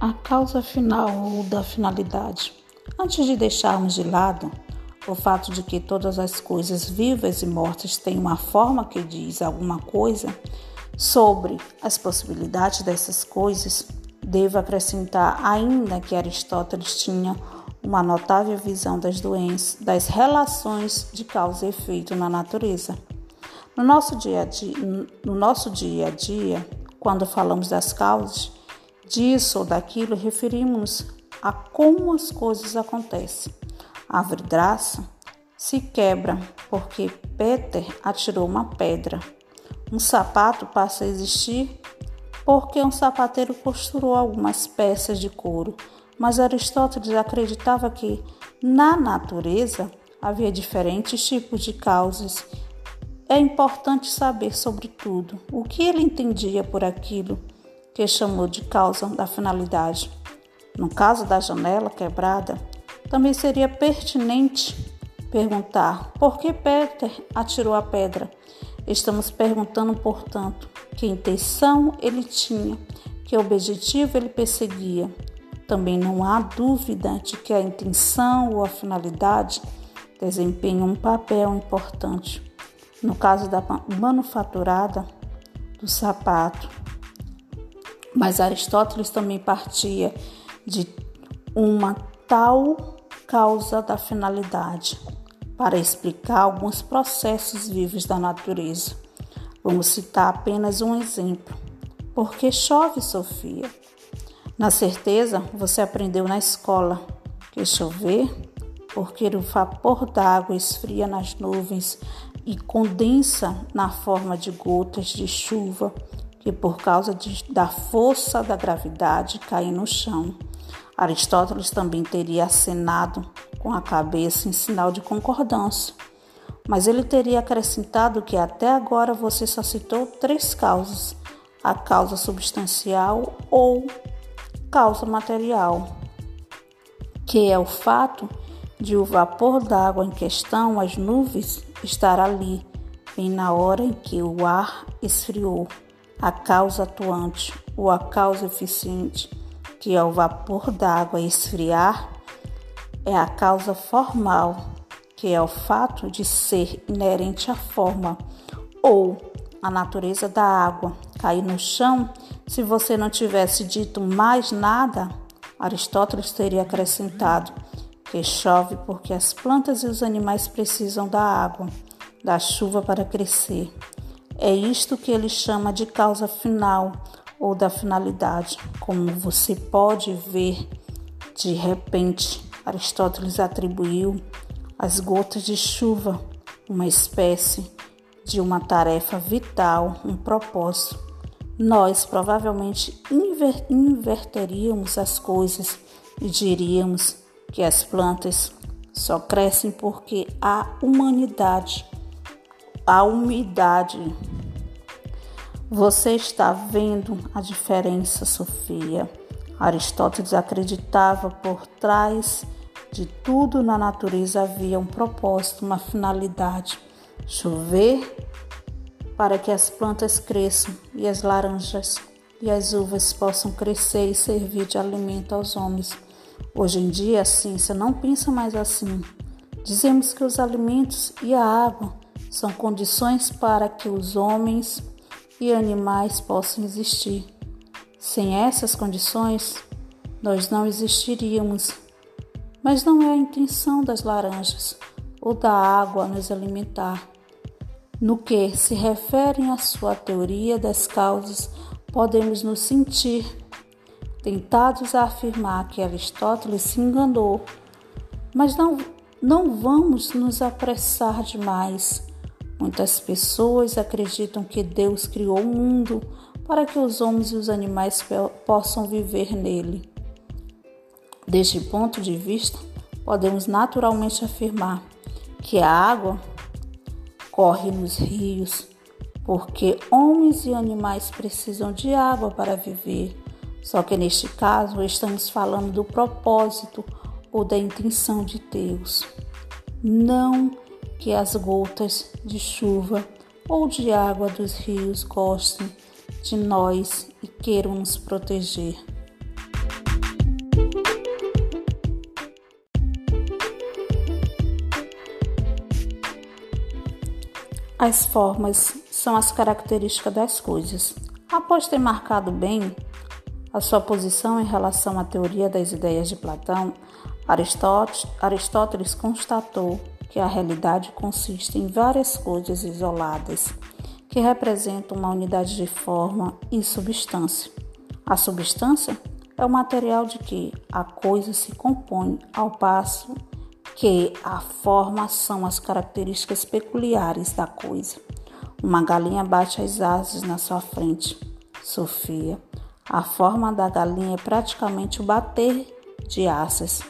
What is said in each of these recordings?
A causa final ou da finalidade. Antes de deixarmos de lado o fato de que todas as coisas vivas e mortas têm uma forma que diz alguma coisa sobre as possibilidades dessas coisas, devo acrescentar ainda que Aristóteles tinha uma notável visão das doenças, das relações de causa e efeito na natureza. No nosso dia a dia, no nosso dia, a dia quando falamos das causas, disso ou daquilo, referimos a como as coisas acontecem. A vidraça se quebra porque Peter atirou uma pedra. Um sapato passa a existir porque um sapateiro costurou algumas peças de couro. Mas Aristóteles acreditava que na natureza havia diferentes tipos de causas. É importante saber sobre tudo o que ele entendia por aquilo que chamou de causa da finalidade. No caso da janela quebrada, também seria pertinente perguntar por que Peter atirou a pedra. Estamos perguntando, portanto, que intenção ele tinha, que objetivo ele perseguia. Também não há dúvida de que a intenção ou a finalidade desempenham um papel importante. No caso da manufaturada do sapato, mas Aristóteles também partia de uma tal causa da finalidade para explicar alguns processos vivos da natureza. Vamos citar apenas um exemplo. Por que chove, Sofia? Na certeza, você aprendeu na escola que chover porque o vapor d'água esfria nas nuvens e condensa na forma de gotas de chuva que por causa de, da força da gravidade caem no chão. Aristóteles também teria acenado com a cabeça em sinal de concordância, mas ele teria acrescentado que até agora você só citou três causas: a causa substancial ou causa material, que é o fato de o vapor d'água em questão, as nuvens, estar ali, bem na hora em que o ar esfriou a causa atuante ou a causa eficiente, que é o vapor d'água esfriar, é a causa formal, que é o fato de ser inerente à forma, ou a natureza da água cair no chão. Se você não tivesse dito mais nada, Aristóteles teria acrescentado que chove porque as plantas e os animais precisam da água, da chuva para crescer. É isto que ele chama de causa final ou da finalidade. Como você pode ver, de repente, Aristóteles atribuiu às gotas de chuva uma espécie de uma tarefa vital, um propósito. Nós provavelmente inver inverteríamos as coisas e diríamos que as plantas só crescem porque a humanidade a umidade. Você está vendo a diferença, Sofia? Aristóteles acreditava por trás de tudo na natureza havia um propósito, uma finalidade: chover para que as plantas cresçam e as laranjas e as uvas possam crescer e servir de alimento aos homens. Hoje em dia a ciência não pensa mais assim. Dizemos que os alimentos e a água são condições para que os homens e animais possam existir. Sem essas condições, nós não existiríamos. Mas não é a intenção das laranjas ou da água nos alimentar. No que se referem à sua teoria das causas, podemos nos sentir tentados a afirmar que Aristóteles se enganou. Mas não, não vamos nos apressar demais Muitas pessoas acreditam que Deus criou o mundo para que os homens e os animais possam viver nele. Deste ponto de vista, podemos naturalmente afirmar que a água corre nos rios porque homens e animais precisam de água para viver. Só que neste caso estamos falando do propósito ou da intenção de Deus. Não que as gotas de chuva ou de água dos rios gostem de nós e queiram nos proteger. As formas são as características das coisas. Após ter marcado bem a sua posição em relação à teoria das ideias de Platão, Aristóteles constatou que a realidade consiste em várias coisas isoladas que representam uma unidade de forma e substância. A substância é o material de que a coisa se compõe, ao passo que a forma são as características peculiares da coisa. Uma galinha bate as asas na sua frente. Sofia. A forma da galinha é praticamente o bater de asas,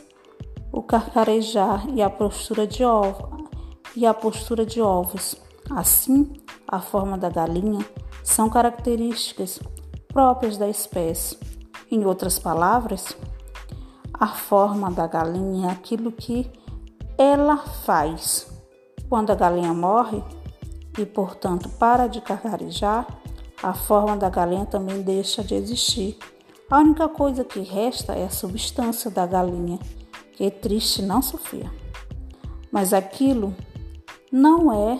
o carcarejar e a postura de ovo e a postura de ovos. Assim, a forma da galinha são características próprias da espécie. Em outras palavras, a forma da galinha é aquilo que ela faz. Quando a galinha morre e, portanto, para de carcarejar, a forma da galinha também deixa de existir. A única coisa que resta é a substância da galinha, que triste, não, Sofia? Mas aquilo não é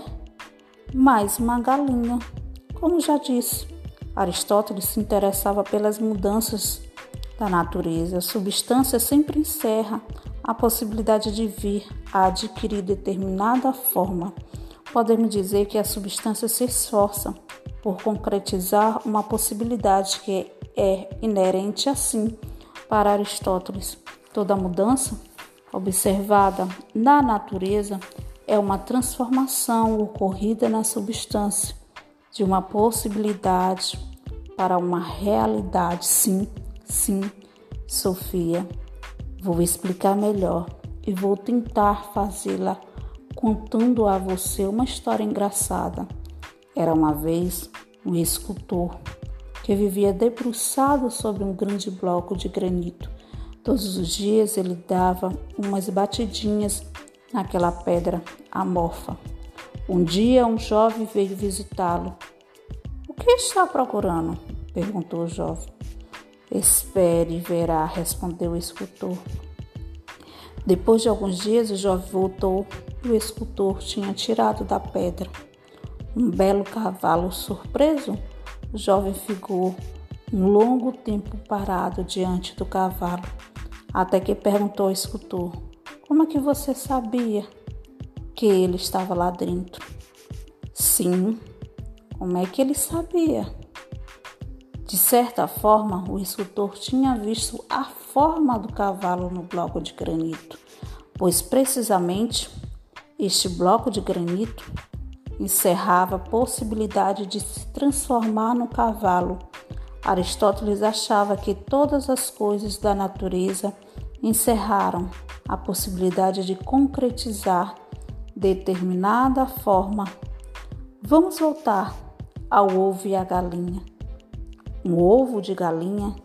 mais uma galinha. Como já disse, Aristóteles se interessava pelas mudanças da natureza. A substância sempre encerra a possibilidade de vir a adquirir determinada forma. Podemos dizer que a substância se esforça por concretizar uma possibilidade que é inerente assim para Aristóteles. Toda mudança observada na natureza é uma transformação ocorrida na substância de uma possibilidade para uma realidade. Sim, sim, Sofia. Vou explicar melhor e vou tentar fazê-la contando a você uma história engraçada. Era uma vez um escultor que vivia debruçado sobre um grande bloco de granito. Todos os dias ele dava umas batidinhas naquela pedra amorfa. Um dia um jovem veio visitá-lo. O que está procurando? perguntou o jovem. Espere e verá, respondeu o escultor. Depois de alguns dias, o jovem voltou e o escultor tinha tirado da pedra um belo cavalo. Surpreso, o jovem ficou um longo tempo parado diante do cavalo, até que perguntou ao escultor: Como é que você sabia que ele estava lá dentro? Sim, como é que ele sabia? De certa forma, o escultor tinha visto a forma do cavalo no bloco de granito, pois precisamente este bloco de granito encerrava a possibilidade de se transformar no cavalo. Aristóteles achava que todas as coisas da natureza encerraram a possibilidade de concretizar determinada forma. Vamos voltar ao ovo e à galinha. Um ovo de galinha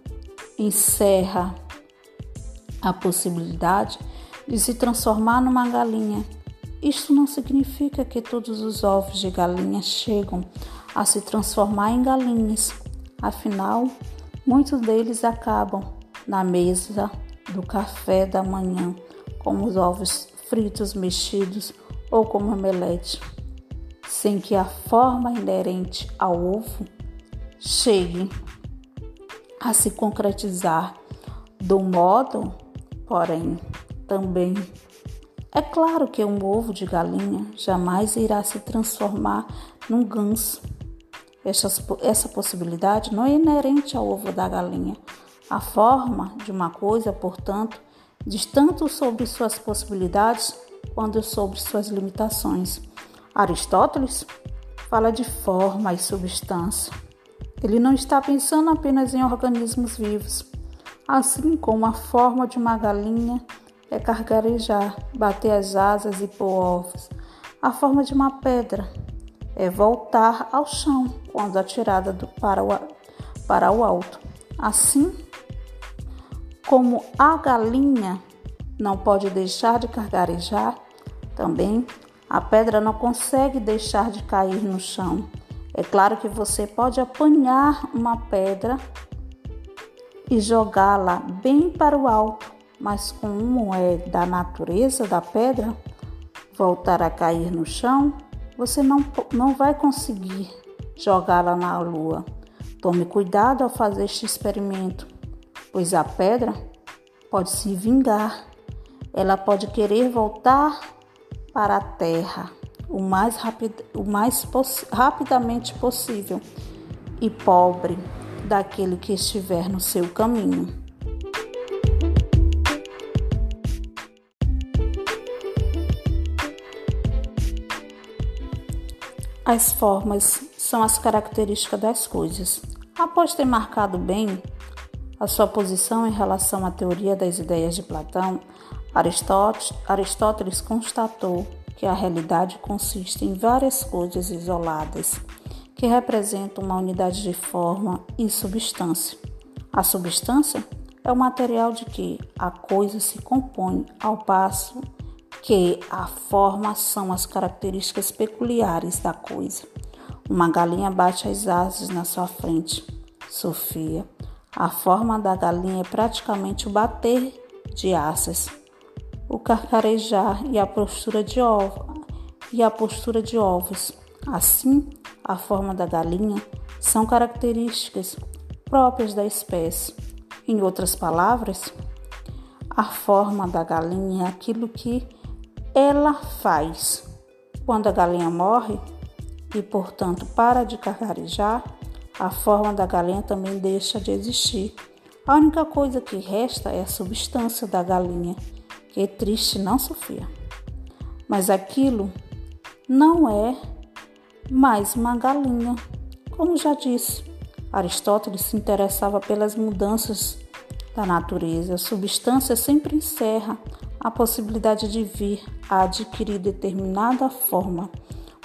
encerra a possibilidade de se transformar numa galinha. Isto não significa que todos os ovos de galinha chegam a se transformar em galinhas. Afinal, muitos deles acabam na mesa do café da manhã, como os ovos fritos mexidos ou como omelete, sem que a forma inerente ao ovo chegue a se concretizar do modo, porém, também. É claro que um ovo de galinha jamais irá se transformar num ganso. Essa, possibilidade não é inerente ao ovo da galinha. A forma de uma coisa, portanto, diz tanto sobre suas possibilidades quanto sobre suas limitações. Aristóteles fala de forma e substância. Ele não está pensando apenas em organismos vivos, assim como a forma de uma galinha é cargarejar, bater as asas e pôr ovos. A forma de uma pedra é voltar ao chão quando atirada do, para, o, para o alto. Assim como a galinha não pode deixar de cargarejar, também a pedra não consegue deixar de cair no chão. É claro que você pode apanhar uma pedra e jogá-la bem para o alto, mas como é da natureza da pedra voltar a cair no chão, você não, não vai conseguir jogá-la na lua. Tome cuidado ao fazer este experimento, pois a pedra pode se vingar. Ela pode querer voltar para a terra o mais, rapid, o mais rapidamente possível e pobre daquele que estiver no seu caminho. As formas são as características das coisas. Após ter marcado bem a sua posição em relação à teoria das ideias de Platão, Aristóteles constatou que a realidade consiste em várias coisas isoladas que representam uma unidade de forma e substância. A substância é o material de que a coisa se compõe, ao passo que a forma são as características peculiares da coisa. Uma galinha bate as asas na sua frente. Sofia, a forma da galinha é praticamente o bater de asas, o carcarejar e a postura de ovo e a postura de ovos. Assim, a forma da galinha são características próprias da espécie. Em outras palavras, a forma da galinha é aquilo que ela faz. Quando a galinha morre e, portanto, para de cacarejar, a forma da galinha também deixa de existir. A única coisa que resta é a substância da galinha, que é triste, não Sofia. Mas aquilo não é mais uma galinha. Como já disse, Aristóteles se interessava pelas mudanças da natureza. A substância sempre encerra a possibilidade de vir a adquirir determinada forma.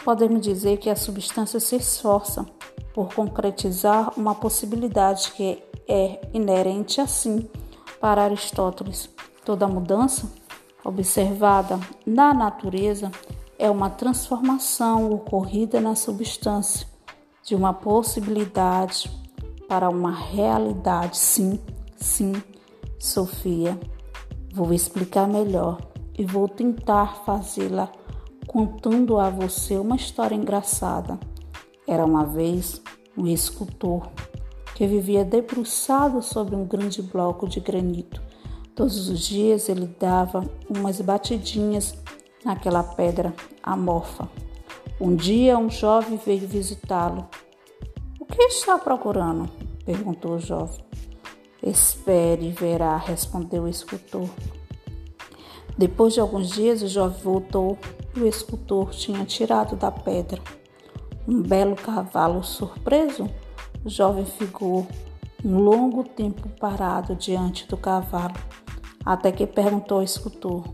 Podemos dizer que a substância se esforça por concretizar uma possibilidade que é inerente assim para Aristóteles. Toda mudança observada na natureza é uma transformação ocorrida na substância de uma possibilidade para uma realidade. Sim, sim, Sofia. Vou explicar melhor e vou tentar fazê-la contando a você uma história engraçada. Era uma vez um escultor que vivia debruçado sobre um grande bloco de granito. Todos os dias ele dava umas batidinhas naquela pedra amorfa. Um dia um jovem veio visitá-lo. O que está procurando? perguntou o jovem. Espere e verá, respondeu o escultor. Depois de alguns dias, o jovem voltou e o escultor tinha tirado da pedra um belo cavalo. Surpreso, o jovem ficou um longo tempo parado diante do cavalo, até que perguntou ao escultor: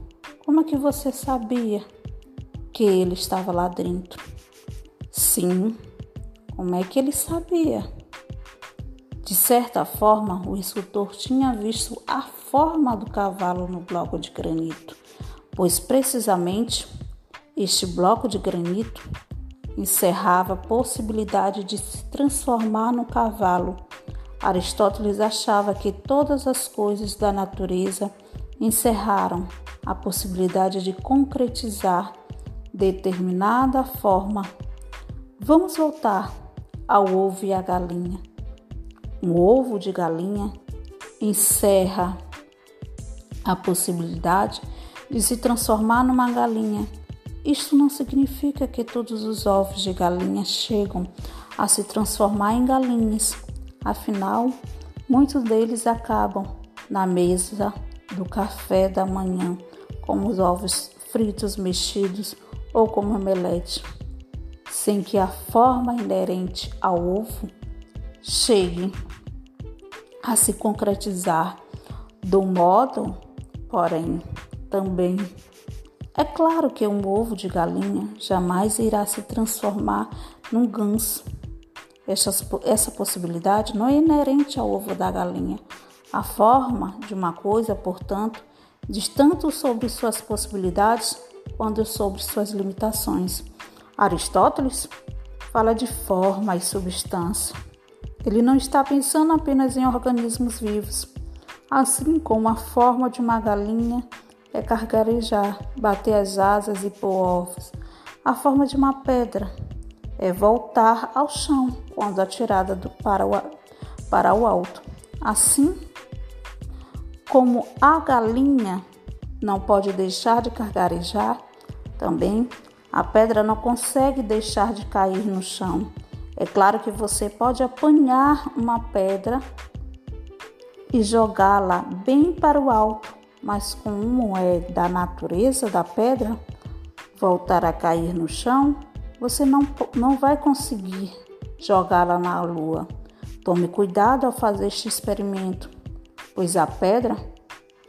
Como é que você sabia que ele estava lá dentro? Sim, como é que ele sabia? De certa forma, o escultor tinha visto a forma do cavalo no bloco de granito, pois precisamente este bloco de granito encerrava a possibilidade de se transformar no cavalo. Aristóteles achava que todas as coisas da natureza encerraram a possibilidade de concretizar determinada forma. Vamos voltar ao ovo e à galinha. Um ovo de galinha encerra a possibilidade de se transformar numa galinha. Isto não significa que todos os ovos de galinha chegam a se transformar em galinhas. Afinal, muitos deles acabam na mesa do café da manhã, como os ovos fritos mexidos ou como omelete, sem que a forma inerente ao ovo chegue a se concretizar do modo, porém, também. É claro que um ovo de galinha jamais irá se transformar num ganso. Essa, essa possibilidade não é inerente ao ovo da galinha. A forma de uma coisa, portanto, diz tanto sobre suas possibilidades quanto sobre suas limitações. Aristóteles fala de forma e substância. Ele não está pensando apenas em organismos vivos, assim como a forma de uma galinha é cargarejar, bater as asas e pôr ovos. A forma de uma pedra é voltar ao chão quando atirada do, para, o, para o alto. Assim como a galinha não pode deixar de cargarejar, também a pedra não consegue deixar de cair no chão. É claro que você pode apanhar uma pedra e jogá-la bem para o alto, mas como é da natureza da pedra voltar a cair no chão, você não, não vai conseguir jogá-la na lua. Tome cuidado ao fazer este experimento, pois a pedra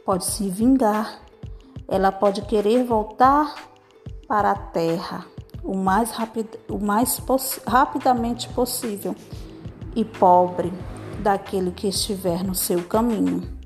pode se vingar. Ela pode querer voltar para a terra o mais, rapid, o mais rapidamente possível e pobre daquele que estiver no seu caminho.